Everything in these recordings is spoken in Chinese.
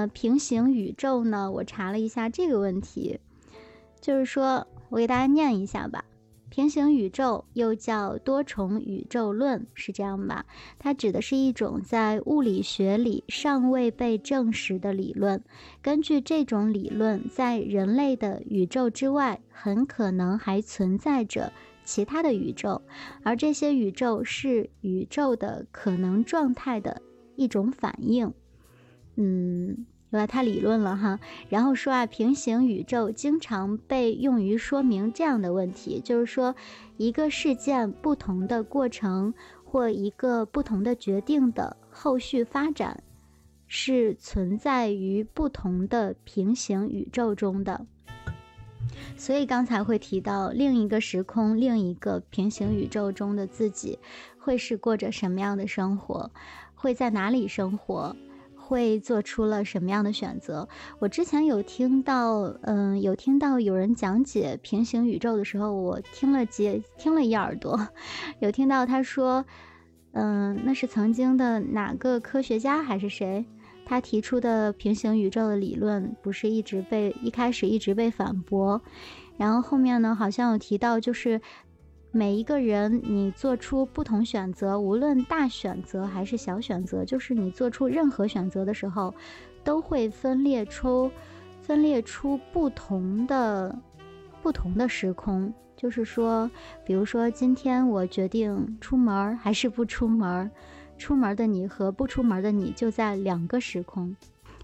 么平行宇宙呢？我查了一下这个问题，就是说我给大家念一下吧。平行宇宙又叫多重宇宙论，是这样吧？它指的是一种在物理学里尚未被证实的理论。根据这种理论，在人类的宇宙之外，很可能还存在着其他的宇宙，而这些宇宙是宇宙的可能状态的一种反应。嗯。对吧？他理论了哈，然后说啊，平行宇宙经常被用于说明这样的问题，就是说，一个事件不同的过程或一个不同的决定的后续发展，是存在于不同的平行宇宙中的。所以刚才会提到另一个时空、另一个平行宇宙中的自己，会是过着什么样的生活，会在哪里生活。会做出了什么样的选择？我之前有听到，嗯，有听到有人讲解平行宇宙的时候，我听了几听了一耳朵，有听到他说，嗯，那是曾经的哪个科学家还是谁，他提出的平行宇宙的理论，不是一直被一开始一直被反驳，然后后面呢，好像有提到就是。每一个人，你做出不同选择，无论大选择还是小选择，就是你做出任何选择的时候，都会分裂出分裂出不同的不同的时空。就是说，比如说今天我决定出门还是不出门，出门的你和不出门的你就在两个时空。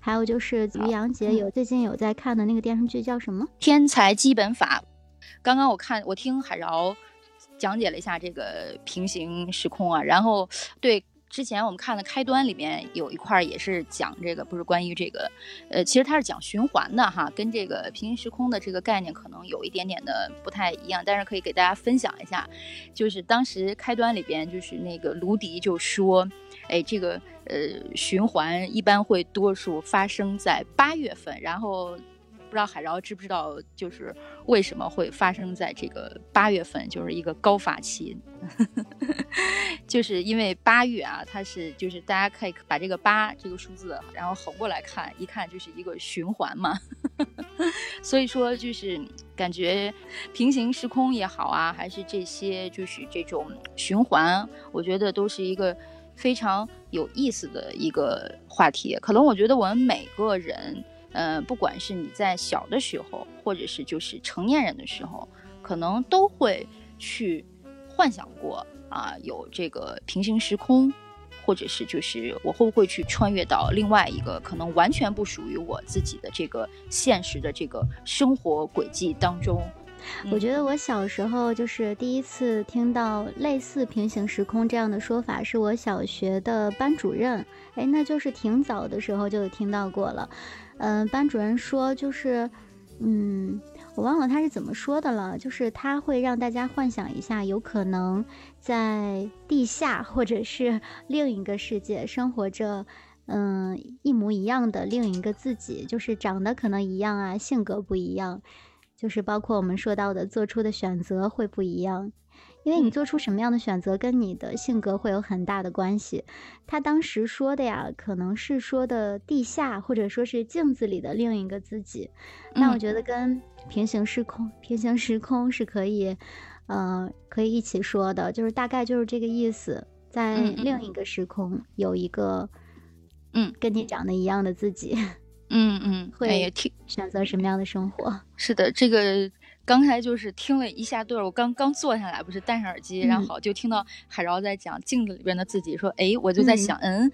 还有就是于洋姐有最近有在看的那个电视剧叫什么《天才基本法》？刚刚我看我听海饶。讲解了一下这个平行时空啊，然后对之前我们看的开端里面有一块也是讲这个，不是关于这个，呃，其实它是讲循环的哈，跟这个平行时空的这个概念可能有一点点的不太一样，但是可以给大家分享一下，就是当时开端里边就是那个卢迪就说，哎，这个呃循环一般会多数发生在八月份，然后。不知道海饶知不知道，就是为什么会发生在这个八月份，就是一个高发期，就是因为八月啊，它是就是大家可以把这个八这个数字，然后横过来看，一看就是一个循环嘛，所以说就是感觉平行时空也好啊，还是这些就是这种循环，我觉得都是一个非常有意思的一个话题。可能我觉得我们每个人。嗯，不管是你在小的时候，或者是就是成年人的时候，可能都会去幻想过啊，有这个平行时空，或者是就是我会不会去穿越到另外一个可能完全不属于我自己的这个现实的这个生活轨迹当中。我觉得我小时候就是第一次听到类似平行时空这样的说法，是我小学的班主任，哎，那就是挺早的时候就听到过了。嗯，班主任说，就是，嗯，我忘了他是怎么说的了。就是他会让大家幻想一下，有可能在地下或者是 另一个世界生活着，嗯，一模一样的另一个自己，就是长得可能一样啊，性格不一样，就是包括我们说到的做出的选择会不一样。因为你做出什么样的选择，跟你的性格会有很大的关系。他当时说的呀，可能是说的地下，或者说是镜子里的另一个自己。那我觉得跟平行时空、平行时空是可以，呃，可以一起说的，就是大概就是这个意思，在另一个时空有一个，嗯，跟你长得一样的自己，嗯嗯，会听选择什么样的生活？是的，这个。刚才就是听了一下对儿，我刚刚坐下来，不是戴上耳机，然后就听到海饶在讲镜子里边的自己，说，哎，我就在想，嗯。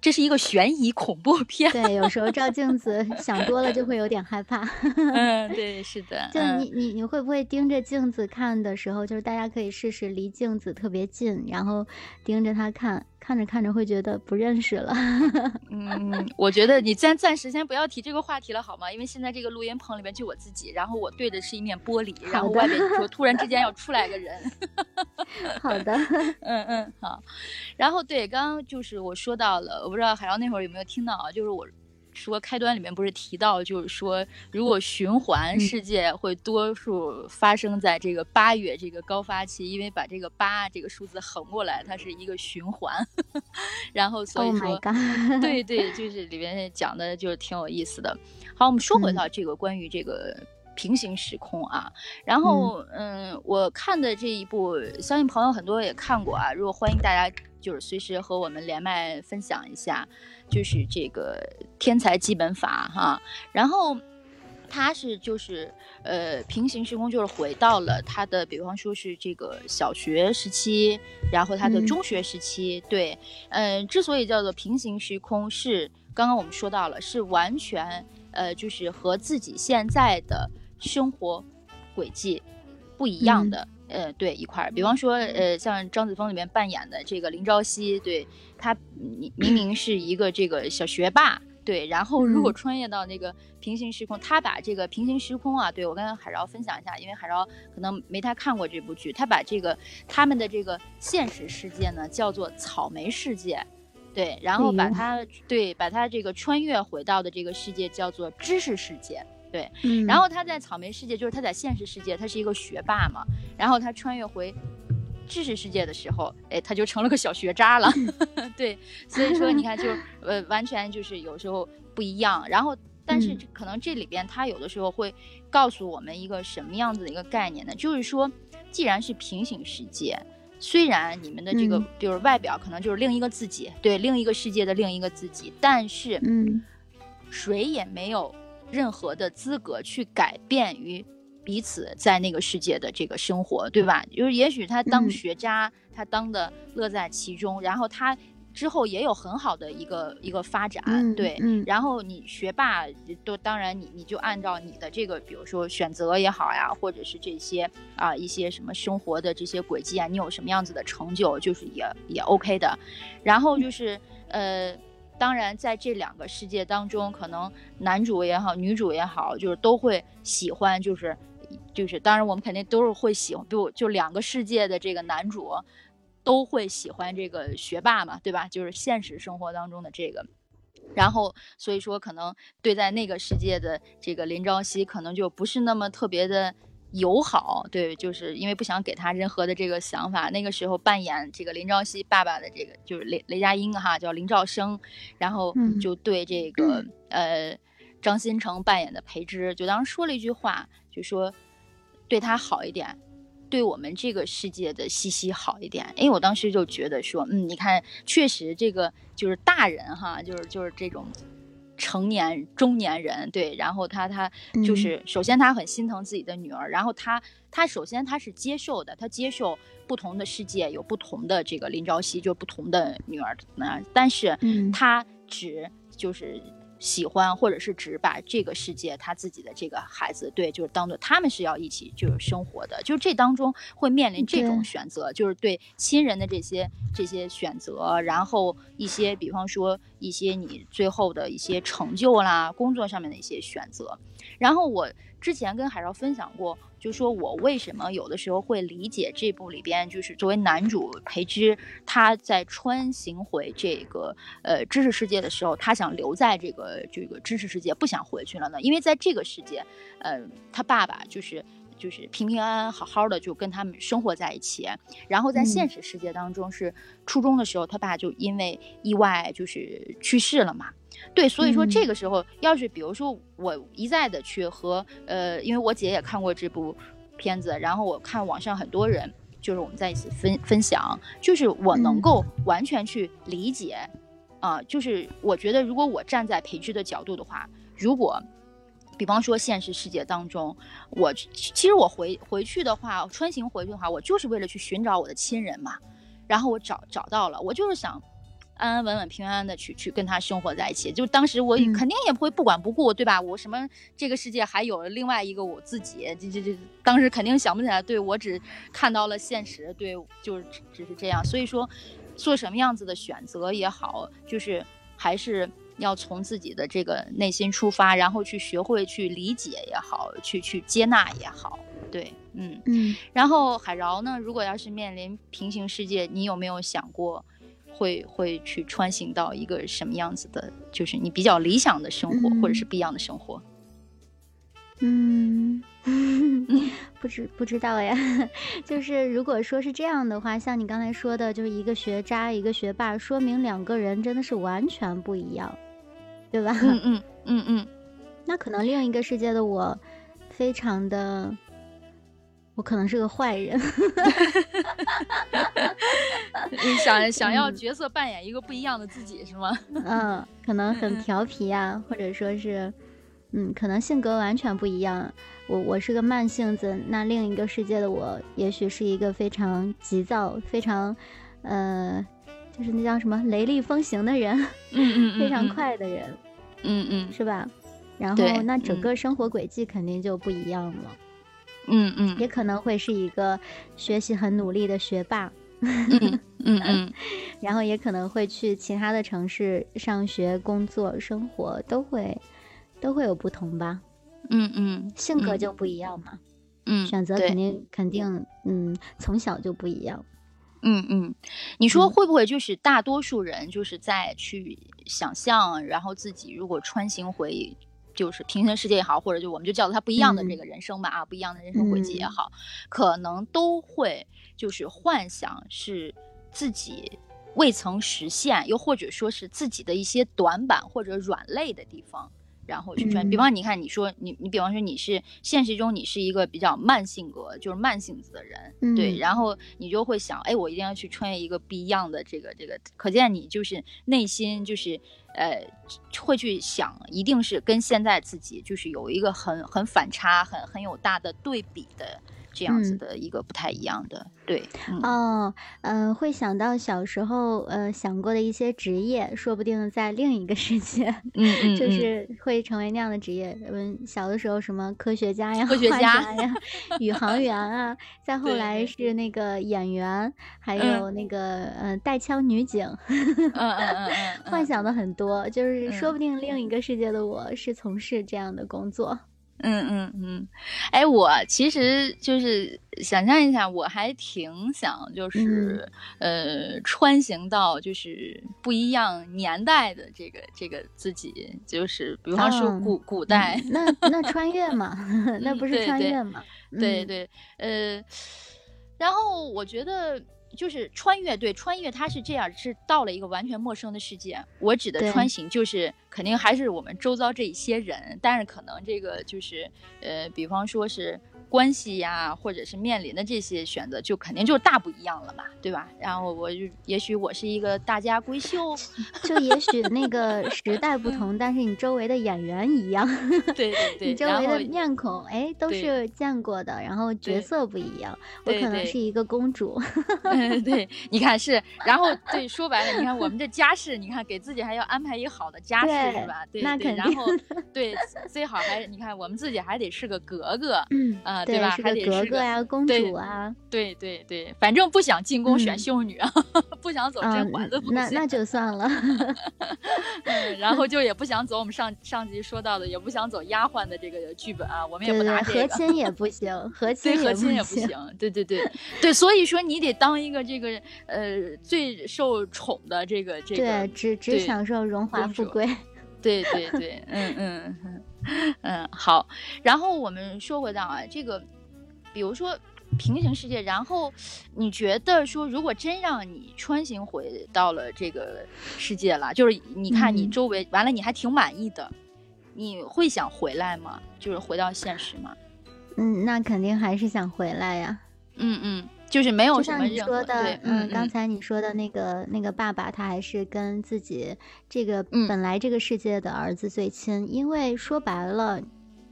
这是一个悬疑恐怖片。对，有时候照镜子想多了就会有点害怕。嗯，对，是的。就你你你会不会盯着镜子看的时候，就是大家可以试试离镜子特别近，然后盯着它看，看着看着会觉得不认识了。嗯，我觉得你暂暂时先不要提这个话题了，好吗？因为现在这个录音棚里面就我自己，然后我对的是一面玻璃，然后外面说突然之间要出来个人。好的。嗯嗯好。然后对，刚刚就是我说到了。我不知道海洋那会儿有没有听到啊？就是我说开端里面不是提到，就是说如果循环世界会多数发生在这个八月这个高发期，因为把这个八这个数字横过来，它是一个循环。然后所以说，对对，就是里面讲的就是挺有意思的。好，我们说回到这个关于这个。平行时空啊，然后嗯，我看的这一部，相信朋友很多也看过啊。如果欢迎大家就是随时和我们连麦分享一下，就是这个《天才基本法》哈。然后他是就是呃平行时空，就是回到了他的，比方说是这个小学时期，然后他的中学时期。对，嗯，之所以叫做平行时空，是刚刚我们说到了，是完全呃就是和自己现在的。生活轨迹不一样的，呃，对一块儿，比方说，呃，像张子枫里面扮演的这个林朝夕，对他明明明是一个这个小学霸，对，然后如果穿越到那个平行时空，他把这个平行时空啊，对我跟海饶分享一下，因为海饶可能没太看过这部剧，他把这个他们的这个现实世界呢叫做草莓世界，对，然后把他对把他这个穿越回到的这个世界叫做知识世界。对，然后他在草莓世界，就是他在现实世界，他是一个学霸嘛。然后他穿越回知识世界的时候，哎，他就成了个小学渣了。对，所以说你看，就呃，完全就是有时候不一样。然后，但是可能这里边他有的时候会告诉我们一个什么样子的一个概念呢？就是说，既然是平行世界，虽然你们的这个就是外表可能就是另一个自己，对，另一个世界的另一个自己，但是，嗯，谁也没有。任何的资格去改变于彼此在那个世界的这个生活，对吧？就是也许他当学渣，他当的乐在其中，然后他之后也有很好的一个一个发展，对。然后你学霸都当然你你就按照你的这个，比如说选择也好呀，或者是这些啊一些什么生活的这些轨迹啊，你有什么样子的成就，就是也也 OK 的。然后就是呃。当然，在这两个世界当中，可能男主也好，女主也好，就是都会喜欢，就是，就是，当然我们肯定都是会喜欢，就就两个世界的这个男主都会喜欢这个学霸嘛，对吧？就是现实生活当中的这个，然后所以说可能对在那个世界的这个林朝夕，可能就不是那么特别的。友好，对，就是因为不想给他任何的这个想法。那个时候扮演这个林朝夕爸爸的这个就是雷雷佳音哈，叫林兆生，然后就对这个呃张新成扮演的裴之，就当时说了一句话，就说对他好一点，对我们这个世界的西西好一点。哎，我当时就觉得说，嗯，你看，确实这个就是大人哈，就是就是这种。成年中年人对，然后他他就是首先他很心疼自己的女儿，然后他他首先他是接受的，他接受不同的世界有不同的这个林朝夕就不同的女儿那，但是他只就是。喜欢或者是只把这个世界他自己的这个孩子对，就是当做他们是要一起就是生活的，就是这当中会面临这种选择，就是对亲人的这些这些选择，然后一些比方说一些你最后的一些成就啦，工作上面的一些选择，然后我之前跟海潮分享过。就说我为什么有的时候会理解这部里边，就是作为男主裴之，他在穿行回这个呃知识世界的时候，他想留在这个这个知识世界，不想回去了呢？因为在这个世界，呃，他爸爸就是就是平平安安好好的就跟他们生活在一起，然后在现实世界当中是初中的时候，他爸就因为意外就是去世了嘛。对，所以说这个时候，要是比如说我一再的去和呃，因为我姐也看过这部片子，然后我看网上很多人就是我们在一起分分享，就是我能够完全去理解，啊，就是我觉得如果我站在培植的角度的话，如果比方说现实世界当中，我其实我回回去的话，穿行回去的话，我就是为了去寻找我的亲人嘛，然后我找找到了，我就是想。安安稳稳、平安的去去跟他生活在一起，就当时我肯定也不会不管不顾，对吧？我什么这个世界还有另外一个我自己，这这这当时肯定想不起来。对我只看到了现实，对，就是只是这样。所以说，做什么样子的选择也好，就是还是要从自己的这个内心出发，然后去学会去理解也好，去去接纳也好。对，嗯嗯。然后海饶呢，如果要是面临平行世界，你有没有想过？会会去穿行到一个什么样子的，就是你比较理想的生活，或者是不一样的生活？嗯，不知不知道呀。就是如果说是这样的话，像你刚才说的，就是一个学渣，一个学霸，说明两个人真的是完全不一样，对吧？嗯嗯嗯嗯。那可能另一个世界的我，非常的，我可能是个坏人。你想想要角色扮演一个不一样的自己是吗？嗯，可能很调皮啊，或者说是。嗯，可能性格完全不一样。我我是个慢性子，那另一个世界的我，也许是一个非常急躁、非常，呃，就是那叫什么雷厉风行的人，嗯嗯，非常快的人，嗯嗯，是吧？然后那整个生活轨迹肯定就不一样了，嗯嗯，也可能会是一个学习很努力的学霸，嗯嗯，然后也可能会去其他的城市上学、工作、生活，都会。都会有不同吧，嗯嗯，性格就不一样嘛，嗯，选择肯定肯定，嗯，从小就不一样，嗯嗯，你说会不会就是大多数人就是在去想象，然后自己如果穿行回就是平行世界也好，或者就我们就叫做他不一样的这个人生吧啊，不一样的人生轨迹也好，可能都会就是幻想是自己未曾实现，又或者说是自己的一些短板或者软肋的地方。然后去穿，比方你看，你说你你比方说你是现实中你是一个比较慢性格，就是慢性子的人，对，然后你就会想，哎，我一定要去穿越一个不一样的这个这个，可见你就是内心就是呃会去想，一定是跟现在自己就是有一个很很反差，很很有大的对比的。这样子的一个不太一样的，对哦，嗯，会想到小时候呃想过的一些职业，说不定在另一个世界，嗯 嗯，就是会成为那样的职业。嗯，小的时候什么科学家呀、科学家呀、宇航员啊，再后来是那个演员，还有那个呃带枪女警，嗯嗯嗯嗯，幻想的很多，就是说不定另一个世界的我是从事这样的工作。嗯嗯嗯，哎，我其实就是想象一下，我还挺想就是呃穿行到就是不一样年代的这个这个自己，就是比方说古古代，那那穿越嘛，那不是穿越嘛？对对，呃，然后我觉得。就是穿越，对穿越，它是这样，是到了一个完全陌生的世界。我指的穿行，就是肯定还是我们周遭这一些人，但是可能这个就是，呃，比方说是。关系呀，或者是面临的这些选择，就肯定就大不一样了嘛，对吧？然后我就也许我是一个大家闺秀，就也许那个时代不同，但是你周围的演员一样，对对对，你周围的面孔哎都是见过的，然后角色不一样，我可能是一个公主，对，你看是，然后对，说白了，你看我们这家世，你看给自己还要安排一个好的家世是吧？对，那肯定，然后对，最好还你看我们自己还得是个格格，嗯啊。对吧？还得格格呀，公主啊，对对对，反正不想进宫选秀女啊，不想走甄嬛的路线，那那就算了。然后就也不想走我们上上集说到的，也不想走丫鬟的这个剧本啊，我们也不拿这个。和亲也不 行，和亲和亲也不行。对对对对，所以说你得当一个这个呃最受宠的这个这个，对，只只享受荣华富贵。对对对，嗯嗯嗯。嗯，好。然后我们说回到啊，这个，比如说平行世界，然后你觉得说，如果真让你穿行回到了这个世界了，就是你看你周围完了，你还挺满意的，你会想回来吗？就是回到现实吗？嗯，那肯定还是想回来呀。嗯嗯。就是没有什么任何的，嗯，刚才你说的那个那个爸爸，他还是跟自己这个本来这个世界的儿子最亲，因为说白了，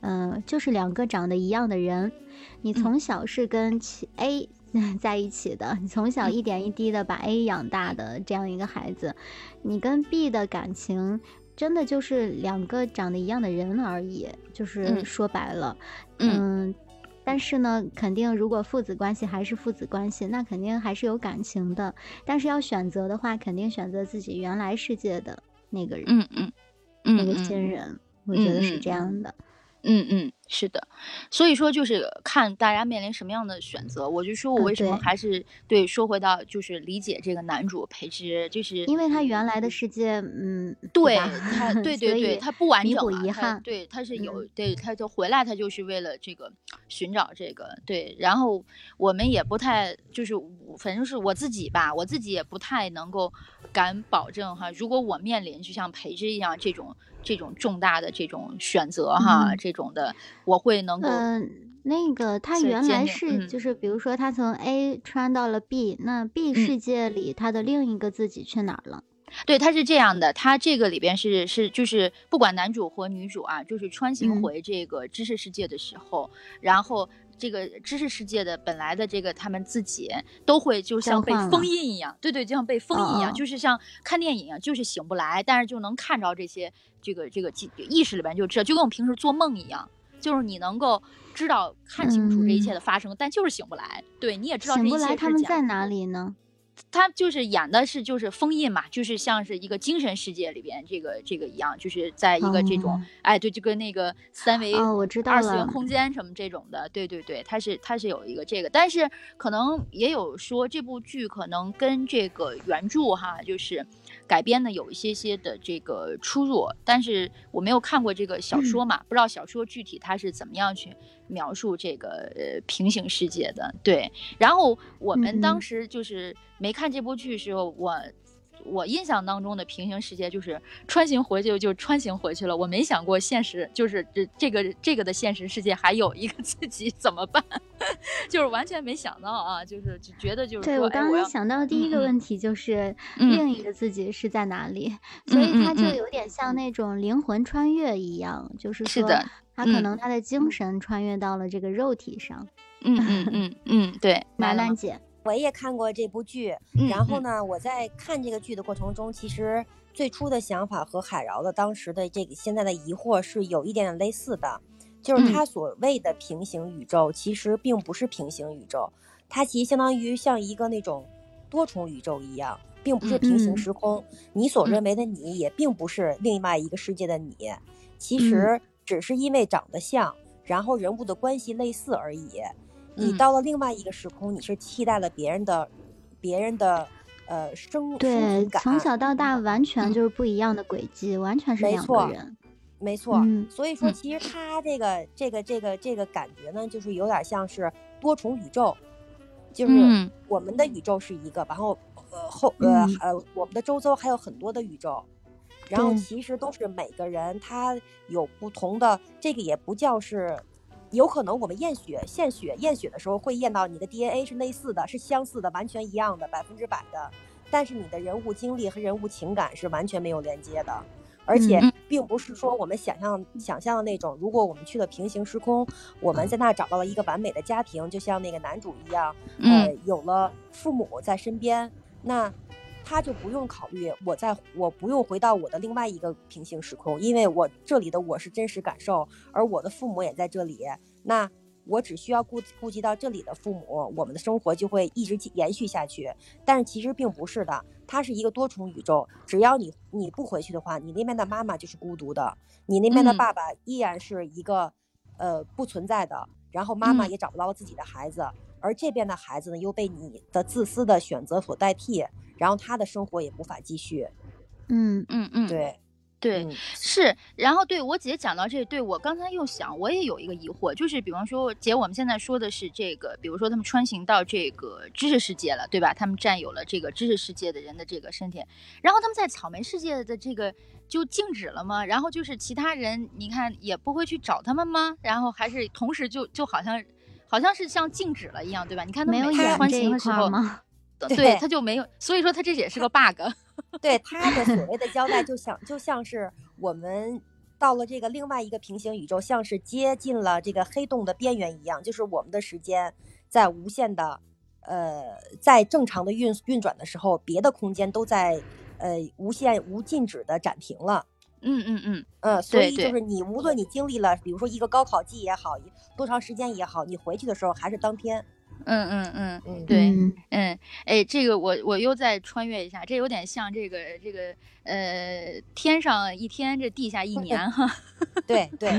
嗯，就是两个长得一样的人，你从小是跟 A 在一起的，你从小一点一滴的把 A 养大的这样一个孩子，你跟 B 的感情真的就是两个长得一样的人而已，就是说白了，嗯。但是呢，肯定如果父子关系还是父子关系，那肯定还是有感情的。但是要选择的话，肯定选择自己原来世界的那个人，嗯嗯，那个亲人，我觉得是这样的。嗯嗯，是的，所以说就是看大家面临什么样的选择。我就说我嗯为什么还是对说回到就是理解这个男主裴之，就是因为他原来的世界，嗯，对他，对对对，他不完整啊，他补遗憾对，他是有，嗯。对，他就回来，他就是为了这个寻找这个，对，然后我们也不太，就是反正是我自己吧，我自己也不太能够敢保证哈，如果我面临就像培之一样这种这种重大的这种选择哈，嗯。这种的，我会能够，嗯，那个他原来是就是比如说他从 A 穿到了 B，那 B 嗯。世界里他的另一个自己去哪儿了？对，他是这样的，他这个里边是是就是不管男主和女主啊，就是穿行嗯。回这个知识世界的时候，然后这个知识世界的本来的这个他们自己都会就像被封印一样，对对，就像被封印一样，就是像看电影一样，就是醒不来，但是就能看着这些这个这个记意识里边就知道，就跟我们平时做梦一样。就是你能够知道看清楚这一切的发生，但就是醒不来。对，你也知道这一切嗯醒不来，他们在哪里呢？他就是演的是就是封印嘛，就是像是一个精神世界里边这个这个一样，就是在一个这种、嗯哎对，就跟那个三维哦我知道二次元空间什么这种的，对对对，它是它是有一个这个，但是可能也有说这部剧可能跟这个原著哈，就是改编的有一些些的这个出入，但是我没有看过这个小说嘛，不知道小说具体它是怎么样去描述这个呃平行世界的，对，然后我们嗯当嗯时就是没看这部剧的时候，我我印象当中的平行世界就是穿行回去就穿行回去了，我没想过现实就是这这个这个的现实世界还有一个 自己怎么办，就是完全没想到啊，就是就觉得就是对我刚才想到的第一个问题就是嗯。另一个自己是在哪里，所以嗯它就嗯。有点像那种灵魂穿越一样，就是说是的他可嗯。能他的精神穿越到了这个肉体上。嗯嗯嗯嗯，对，来了吗？兰兰姐，我也看过这部剧，然后呢，我在看这个剧的过程中，其实最初的想法和海饶的当时的这个现在的疑惑是有一点点类似的，就是嗯。他所谓的平行宇宙，其实并不是平行宇宙，它其实相当于像一个那种多重宇宙一样，并不是平行嗯。时空。你所嗯。认为的你，也并不是另外一个世界的你，其嗯。实只是因为长得像，然后人物的关系类似而已。你嗯到了另外一个时空，你是替代了别人的，别人的呃生生对从小到大完全嗯就是不一样的轨迹，完全是两个人。没错。嗯所以说，嗯其实他这个这个这个这个感觉呢，就是有点像是多重宇宙，就是嗯我们的宇宙是一个，然后呃后呃嗯呃我们的周遭还有很多的宇宙。然后其实都是每个人他有不同的，这个也不叫是，有可能我们验血献血验血的时候会验到你的 DNA 是类似的，是相似的，完全一样的，百分之百的。但是你的人物经历和人物情感是完全没有连接的，而且嗯并不是说我们想象想象的那种，如果我们去了平行时空，我们在那找到了一个完美的家庭，就像那个男主一样，呃嗯，有了父母在身边，那他就不用考虑我在我不用回到我的另外一个平行时空，因为我这里的我是真实感受，而我的父母也在这里，那我只需要顾顾及到这里的父母，我们的生活就会一直延续下去。但是其实并不是的，它是一个多重宇宙，只要你你不回去的话，你那边的妈妈就是孤独的，你那边的嗯爸爸依然是一个呃不存在的，然后妈妈嗯也找不到自己的孩子。而这边的孩子呢，又被你的自私的选择所代替，然后他的生活也无法继续。嗯嗯嗯，对，对，嗯是，然后对我姐讲到这，对我刚才又想，我也有一个疑惑，就是比方说，姐，我们现在说的是这个，比如说他们穿行到这个知识世界了，对吧？他们占有了这个知识世界的人的这个身体，然后他们在草莓世界的这个就静止了吗？然后就是其他人，你看也不会去找他们吗？然后还是同时就就好像好像是像静止了一样，对吧？你看他没有们每次穿演这一行的时候，吗？对对他就没有，所以说他这也是个 bug。对他的所谓的交代，就像就像是我们到了这个另外一个平行宇宙，像是接近了这个黑洞的边缘一样，就是我们的时间在无限的，呃，在正常的运运转的时候，别的空间都在呃无限无禁止的暂停了。嗯嗯嗯，嗯，所以就是你无论你经历了，比如说一个高考季也好，多长时间也好，你回去的时候还是当天。嗯嗯嗯，嗯，对，嗯嗯，哎，这个我我又再穿越一下，这有点像这个这个呃，天上一天，这地下一年哈，对对，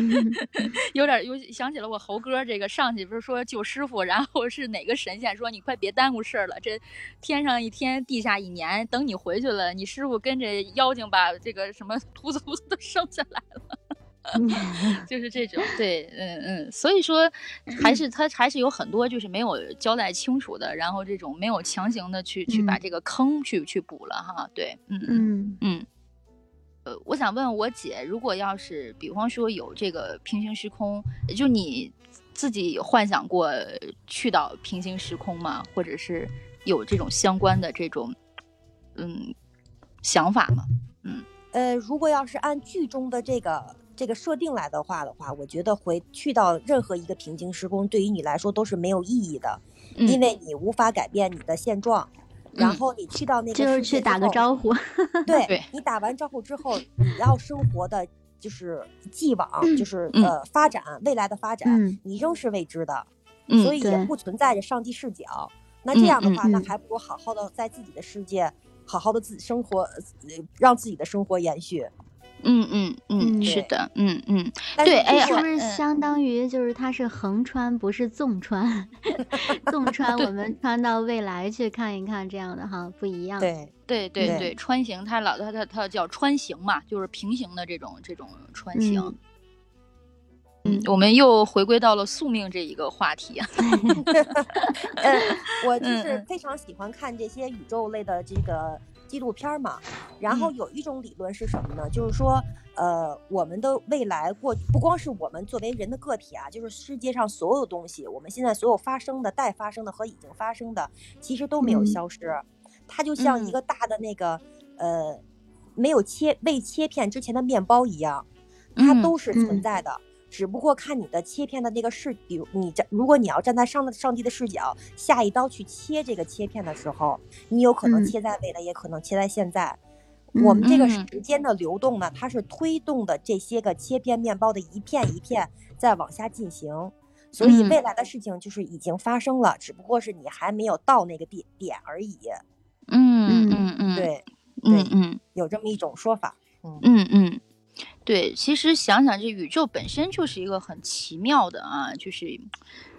有点有想起了我猴哥这个上去不是说救师傅，然后是哪个神仙说你快别耽误事儿了，这天上一天，地下一年，等你回去了，你师傅跟着妖精把这个什么 秃子秃子都生下来了。就是这种，对，嗯嗯，所以说还是他还是有很多就是没有交代清楚的，然后这种没有强行的去去把嗯。这个坑去去补了哈，对，嗯嗯嗯。嗯，呃，我想问我姐，如果要是比方说有这个平行时空，就你自己有幻想过去到平行时空吗？或者是有这种相关的这种嗯想法吗？嗯。呃，如果要是按剧中的这个这个设定来的话的话，我觉得回去到任何一个平行时空，对于你来说都是没有意义的，嗯因为你无法改变你的现状。然嗯后你去到那个就是去打个招呼。对对你打完招呼之后，你要生活的就是既往，就是嗯呃发展未来的发展，嗯你仍是未知的，嗯所以也不存在着上帝视角。那这样的话，那还不如好好的在自己的世界，好好的自己生活，呃让自己的生活延续。嗯嗯嗯，嗯是的，嗯嗯对哎是不是嗯相当于就是它是横穿，不是纵穿？纵穿我们穿到未来去看一看，这样的哈不一样。，对对对对对，穿行它老它它它叫穿行嘛，就是平行的这种这种穿行。嗯嗯，我们又回归到了宿命这一个话题啊。呃，我就嗯嗯是非常喜欢看这些宇宙类的这个纪录片儿嘛。然后嗯有一种理论是什么呢？就是说，呃，我们的未来过不光是我们作为人的个体啊，就是世界上所有东西，我们现在所有发生的、待发生的和已经发生的，其实都没有嗯消失。它就像一嗯个大的那个、呃没有切未切片之前的面包一样，它嗯都是存嗯在的。只不过看你的切片的那个视，比如你站，如果你要站在上上帝的视角，下一刀去切这个切片的时候，你有可能嗯。切在未来，也可能切在现在。我们这个嗯。时间的流动呢，它是推动的这些个切片面包的一片一片在往下进行，所以嗯。未来的事情就是已经发生了，只不过是你还没有到那个点点而已。嗯嗯嗯，，对，对嗯。有这么一种说法。嗯嗯，对，其实想想这宇宙本身就是一个很奇妙的啊，就是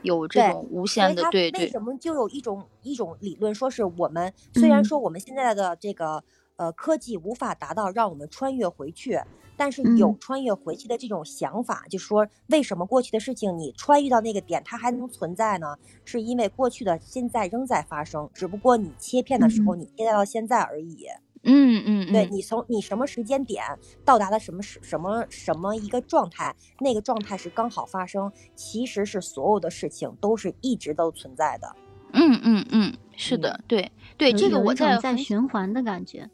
有这种无限的对为，什么就有一种一种理论，说是我们虽然嗯说我们现在的这个呃科技无法达到让我们穿越回去，但是嗯有穿越回去的这种想法，就说为什么过去的事情你穿越到那个点它还能存在呢？是因为过去的现在仍在发生，只不过你切片的时候嗯你切到现在而已。嗯嗯嗯，对你从你什么时间点到达了什么时什么什么一个状态，那个状态是刚好发生，其实是所有的事情都是一直都存在的。嗯嗯嗯，是的，对对，这个我在在循环的感觉。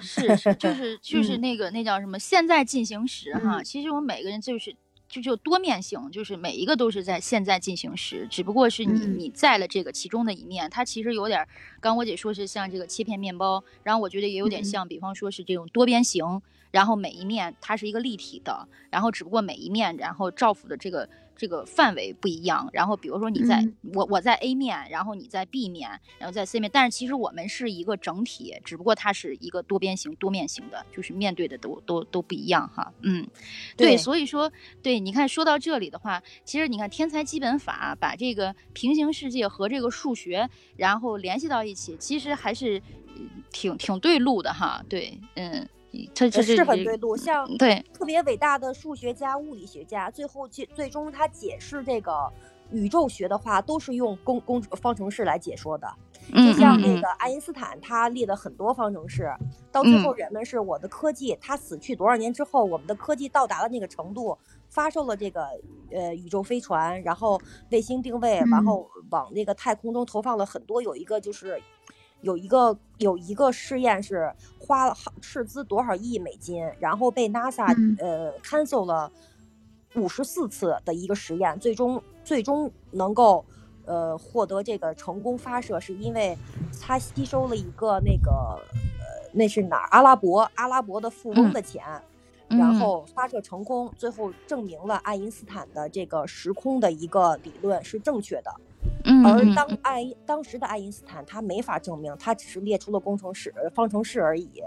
是是，就是就是嗯那个那叫什么现在进行时哈，嗯其实我们每个人就是就就多面性，就是每一个都是在现在进行时，只不过是你嗯。你在了这个其中的一面，它其实有点儿，刚我姐说是像这个切片面包，然后我觉得也有点嗯。像，比方说是这种多边形，然后每一面它是一个立体的，然后只不过每一面然后照拂的这个这个范围不一样，然后比如说你在、嗯我我在 A 面，然后你在 B 面，然后在 C 面，但是其实我们是一个整体，只不过它是一个多边形、多面形的，就是面对的都都都不一样哈。嗯，对，对所以说，对，你看说到这里的话，其实你看天才基本法把这个平行世界和这个数学，然后联系到一起，其实还是嗯挺挺对路的哈。对，嗯，它这这是很对路，像对，特别伟大的数学家、物理学家，最后最最终他解释这个宇宙学的话，都是用公公方程式来解说的。嗯就像那嗯个爱因斯坦，他列了很多方程式，到最嗯后人们是我的科技，他死去多少年之后，我们的科技到达了那个程度，发射了这个呃宇宙飞船，然后卫星定位，然嗯后往那个太空中投放了很多，有一个就是。有一个有一个试验是花了好斥资多少亿美金，然后被 NASA、嗯呃 cancel 了五十四次的一个实验，最终最终能够呃获得这个成功发射，是因为它吸收了一个那个呃那是哪儿阿拉伯阿拉伯的富翁的钱。然嗯后发射成功，最后证明了爱因斯坦的这个时空的一个理论是正确的。嗯，而嗯当爱因当时的爱因斯坦他没法证明，他只是列出了工程式、呃方程式而已。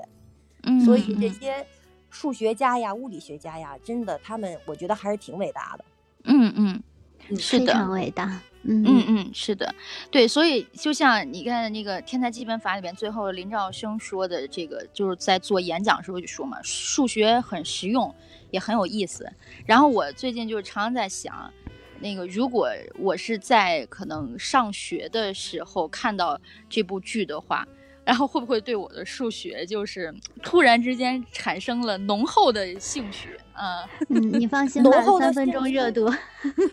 嗯所以这嗯些数学家呀、物理学家呀，真的他们我觉得还是挺伟大的。嗯嗯，嗯是的，非常伟大。嗯嗯嗯，是的，对，所以就像你看那个《天才基本法》里面最后林兆生说的这个，就是在做演讲的时候就说嘛，数学很实用，也很有意思。然后我最近就是常常在想，那个如果我是在可能上学的时候看到这部剧的话。然后会不会对我的数学就是突然之间产生了浓厚的兴趣？啊，嗯，你放心吧，浓厚的三分钟热度。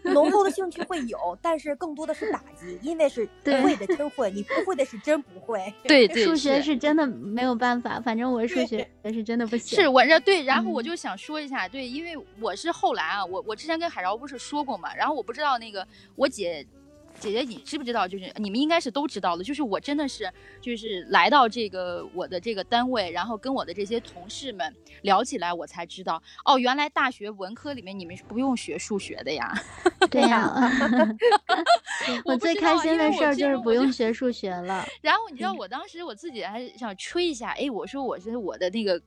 浓厚的兴趣会有，但是更多的是打击，因为是对会的真会，你不会的是真不会。对对，数学是是真的没有办法，反正我数学是真的不行。是我这对，然后我嗯就想说一下，对，因为我是后来啊，我我之前跟海饶不是说过嘛，然后我不知道那个我姐。姐姐，你知不知道？就是你们应该是都知道的，就是我真的是，就是来到这个我的这个单位，然后跟我的这些同事们聊起来，我才知道，哦，原来大学文科里面你们是不用学数学的呀。对呀 我我最开心的事儿就是不用学数学了。然后你知道，嗯我当时我自己还想吹一下，哎，我说我是我的那个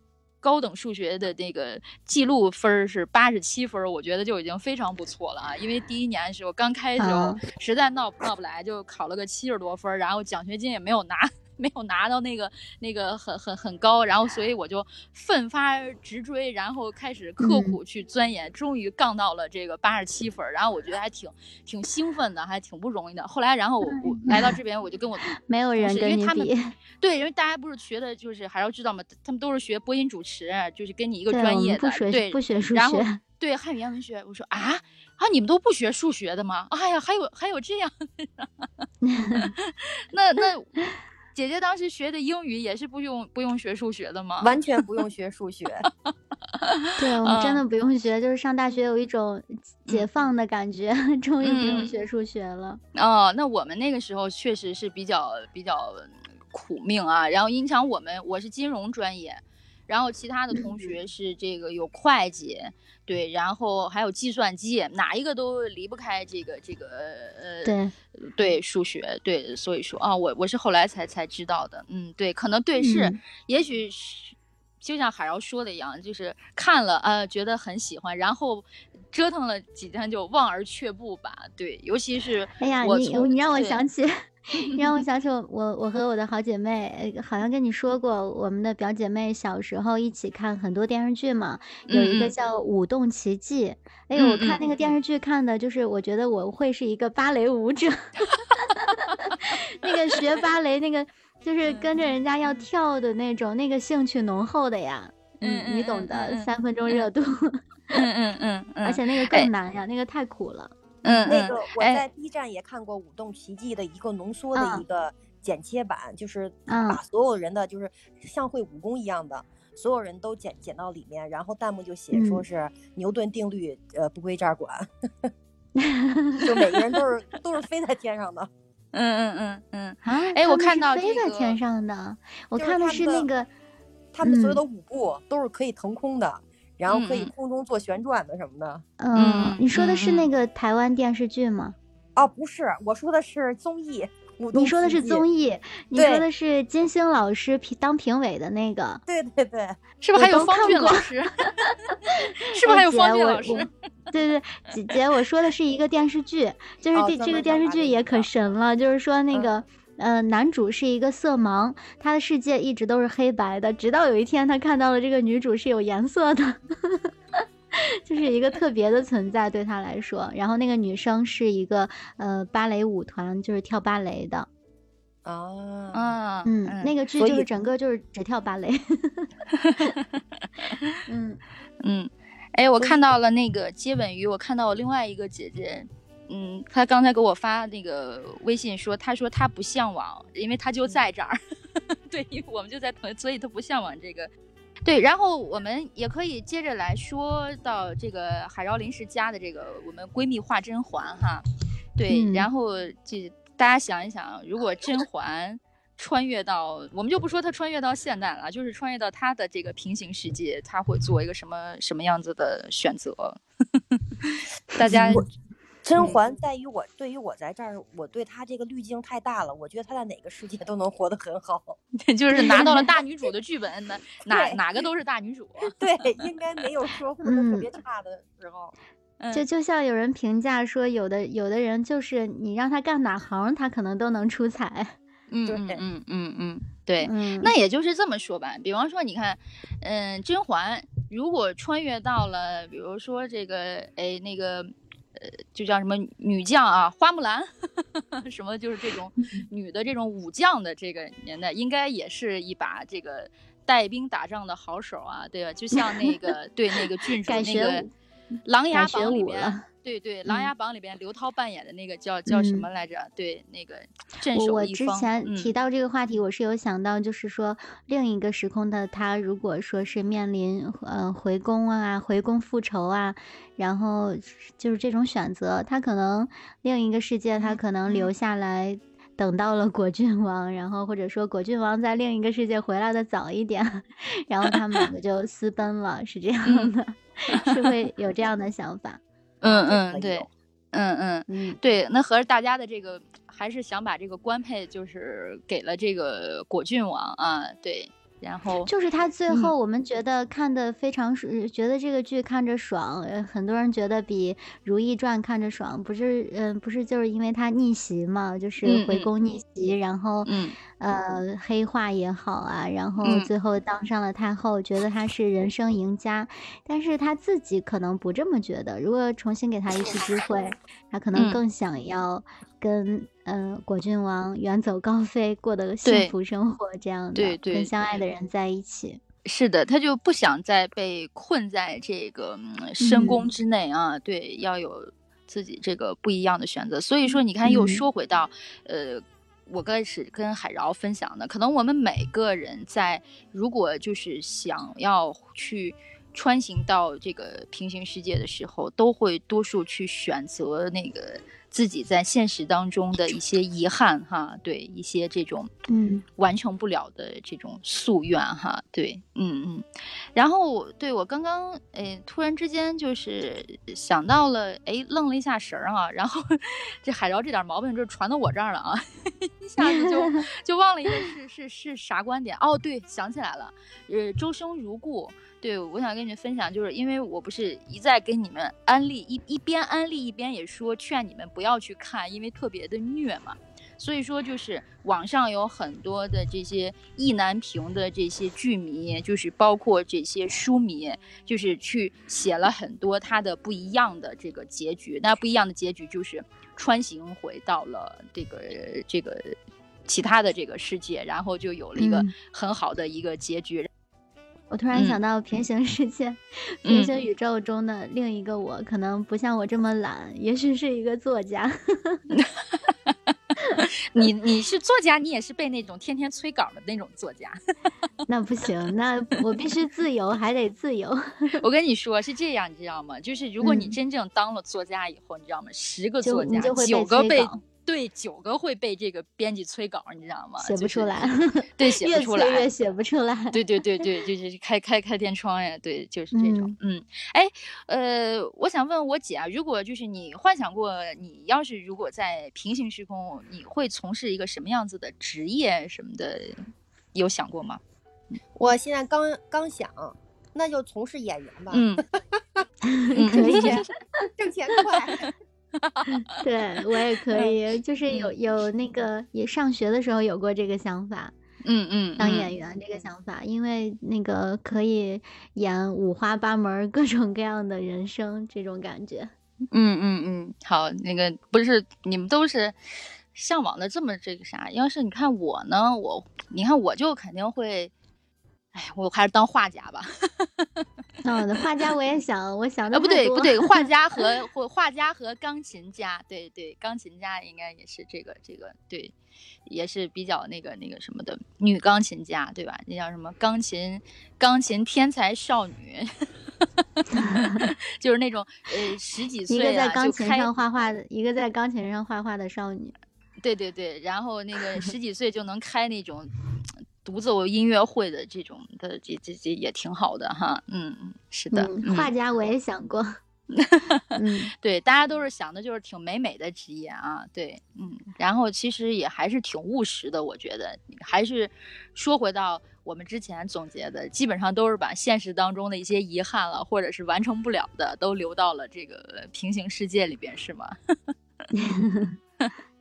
高等数学的那个记录分儿是八十七分儿，我觉得就已经非常不错了啊。因为第一年的时候刚开的时候啊，实在闹闹不来，就考了个七十多分儿，然后奖学金也没有拿。没有拿到那个那个很很很高，然后所以我就奋发直追，然后开始刻嗯苦去钻研，终于杠到了这个八十七分儿，然后我觉得还挺挺兴奋的，还挺不容易的。后来，然后我我来到这边，我就跟我 没有人是因为他们跟你比，对，因为大家不是学的，就是还要知道嘛，他们都是学播音主持，就是跟你一个，专业的，对不学对不学数然后学。对汉语言文学。我说啊啊，你们都不学数学的吗？哎呀，还有还有这样的，那那姐姐当时学的英语也是不用不用学数学的吗？完全不用学数学。对我们真嗯的不用学，就是上大学有一种解放的感觉，终于不用嗯学数学了。哦，那我们那个时候确实是比较比较苦命啊。然后影响我们，我是金融专业，然后其他的同学是这个有会计，对，然后还有计算机，哪一个都离不开这个这个呃对，对数学，对，所以说啊，我我是后来才才知道的，嗯，对，可能对是，嗯。也许是就像海瑶说的一样，就是看了呃觉得很喜欢，然后折腾了几天就望而却步吧，对，尤其是哎呀，你你让我想起，你 让我想起我我我和我的好姐妹，呃好像跟你说过，我们的表姐妹小时候一起看很多电视剧嘛，有一个叫《舞动奇迹》。哎呦，我看那个电视剧看的，就是我觉得我会是一个芭蕾舞者，那个学芭蕾那个就是跟着人家要跳的那种，那个兴趣浓厚的呀。嗯你懂的，三分钟热度，嗯嗯嗯嗯，而且那个哎更难呀，那个太苦了。嗯嗯那个我哎在 B 站也看过《舞动奇迹》的一个浓缩的嗯一个剪切版，就是嗯把所有人的就是像会武功一样的。所有人都剪剪到里面，然后弹幕就写说嗯是牛顿定律，呃，不归这儿管，就每个人都是都是飞在天上的。嗯嗯嗯嗯，啊，哎我看到这个飞在天上的，我看的是那个，他们所有嗯的舞步都是可以腾空的，然后可以空中做旋转的什么的。嗯嗯，你说的嗯是那个台湾电视剧吗？哦，不是，我说的是综艺。你说的是综艺，你说的是金星老师评当评委的那个，对对对，是不是还有方俊老师？是不是还有方俊老师？对对，姐姐，我说的是一个电视剧，就是这这个电视剧也可神了，就是说那嗯个。呃，男主是一个色盲，他的世界一直都是黑白的，直到有一天他看到了这个女主是有颜色的，就是一个特别的存在对他来说。然后那个女生是一个呃芭蕾舞团，就是跳芭蕾的。啊，嗯嗯，那个剧就是整个就是只跳芭蕾。嗯 嗯，哎，我看到了那个接吻鱼，我看到我另外一个姐姐，嗯，他刚才给我发那个微信说，他说他不向往，因为他就在这儿，对，因为我们就在同，所以他不向往这个。对，然后我们也可以接着来说到这个海饶临时家的这个我们闺蜜画甄嬛哈，对，嗯然后这大家想一想，如果甄嬛穿越到，我们就不说她穿越到现代了，就是穿越到她的这个平行世界，她会做一个什么什么样子的选择？大家我甄嬛在于我对于我在这儿，我对她这个滤镜太大了，我觉得她在哪个世界都能活得很好。就是拿到了大女主的剧本，哪哪哪个都是大女主。对，应该没有说活得特别差的时候。嗯就就像有人评价说，有的有的人就是你让他干哪行，他可能都能出彩。嗯对嗯嗯嗯嗯，对。嗯，那也就是这么说吧，比方说，你看，嗯，甄嬛如果穿越到了，比如说这个，哎，那个，呃，就叫什么女将啊，花木兰，什么就是这种女的这种武将的这个年代，应该也是一把这个带兵打仗的好手啊，对吧？就像那个对那个郡主那个武《琅琊榜》里边。对对，《琅嗯琊榜》里边刘涛扮演的那个叫叫什嗯么来着？对，那个镇我我。之前嗯提到这个话题，我是有想到，就是说另一个时空的他，如果说是面临呃回宫啊、回宫复仇啊，然后就是这种选择，他可能另一个世界，他可能留下来。等到了果郡王，然后或者说果郡王在另一个世界回来的早一点，然后他们两个就私奔了，是这样的，是会有这样的想法。嗯嗯，对，嗯嗯。嗯，对，那合着大家的这个还是想把这个官配就是给了这个果郡王啊，对，然后就是他最嗯。后我们觉得看的非常爽，觉得这个剧看着爽，呃，很多人觉得比《如懿传》看着爽，不是，嗯、不是就是因为他逆袭嘛，就是回宫逆袭，然后，嗯呃，黑化也好啊，然后嗯。最后当上了太后，觉得她是人生赢家，但是她自己可能不这么觉得，如果重新给她一次机会，她可能嗯。更想要跟呃果郡王远走高飞，过得幸福生活，这样的对对跟相爱的人在一起。是的，他就不想再被困在这个嗯深宫。嗯之内啊，对，要有自己这个不一样的选择。所以说，你看，又嗯。说回到，呃，我开始跟海饶分享的，可能我们每个人在如果就是想要去穿行到这个平行世界的时候，都会多数去选择那个自己在现实当中的一些遗憾哈，对一些这种嗯完成不了的这种夙愿哈，对，嗯嗯，然后对我刚刚诶突然之间就是想到了，诶愣了一下神儿哈，然后这海饶这点毛病就传到我这儿了啊，一下子就 就忘了一个是是是啥观点哦，对，想起来了，呃，周生如故。对，我想跟你们分享，就是因为我不是一再跟你们安利，一一边安利一边也说劝你们不要去看，因为特别的虐嘛。所以说，就是网上有很多的这些意难平的这些剧迷，就是包括这些书迷，就是去写了很多他的不一样的这个结局。那不一样的结局就是穿行回到了这个这个其他的这个世界，然后就有了一个嗯很好的一个结局。我突然想嗯到平行世界、平行宇宙中的另一个我，可能不像我这么懒，也许是一个作家。你你是作家，你也是被那种天天催稿的那种作家。那不行，那我必须自由，还得自由。我跟你说是这样，你知道吗？就是如果你嗯真正当了作家以后，你知道吗？十个作家就会九个被对九个会被这个编辑催稿，你知道吗？写不出来，对，写不出来催越。写不出来。对对对对，就是开开开天窗呀，对，就是这种。嗯嗯，哎，呃，我想问我姐啊，如果就是你幻想过，你要是如果在平行时空，你会从事一个什么样子的职业什么的，有想过吗？我现在刚刚想，那就从事演员吧，嗯，嗯可以，挣钱快。对我也可以，就是有有那个也上学的时候有过这个想法，嗯嗯，当嗯演员这个想法，因为那个可以演五花八门、各种各样的人生，这种感觉。嗯嗯嗯，好，那个不是你们都是向往的这么这个啥？要是你看我呢，我你看我就肯定会，哎，我还是当画家吧。哦，画家我也想，我想的啊，不对不对，画 家和或画家和钢琴家，对对，钢琴家应该也是这个这个对，也是比较那个那个什么的女钢琴家，对吧？那叫什么钢琴钢琴天才少女，就是那种呃十几一岁个在钢琴上画画的，一个在钢琴上画画的少女。对对对，然后那个十几岁就能开那种独奏音乐会的这种的，这这这也挺好的哈。嗯嗯，是的，画家我也想过。嗯，对，大家都是想的就是挺美美的职业啊，对，嗯，然后其实也还是挺务实的，我觉得还是说回到我们之前总结的，基本上都是把现实当中的一些遗憾了，或者是完成不了的，都留到了这个平行世界里边，是吗？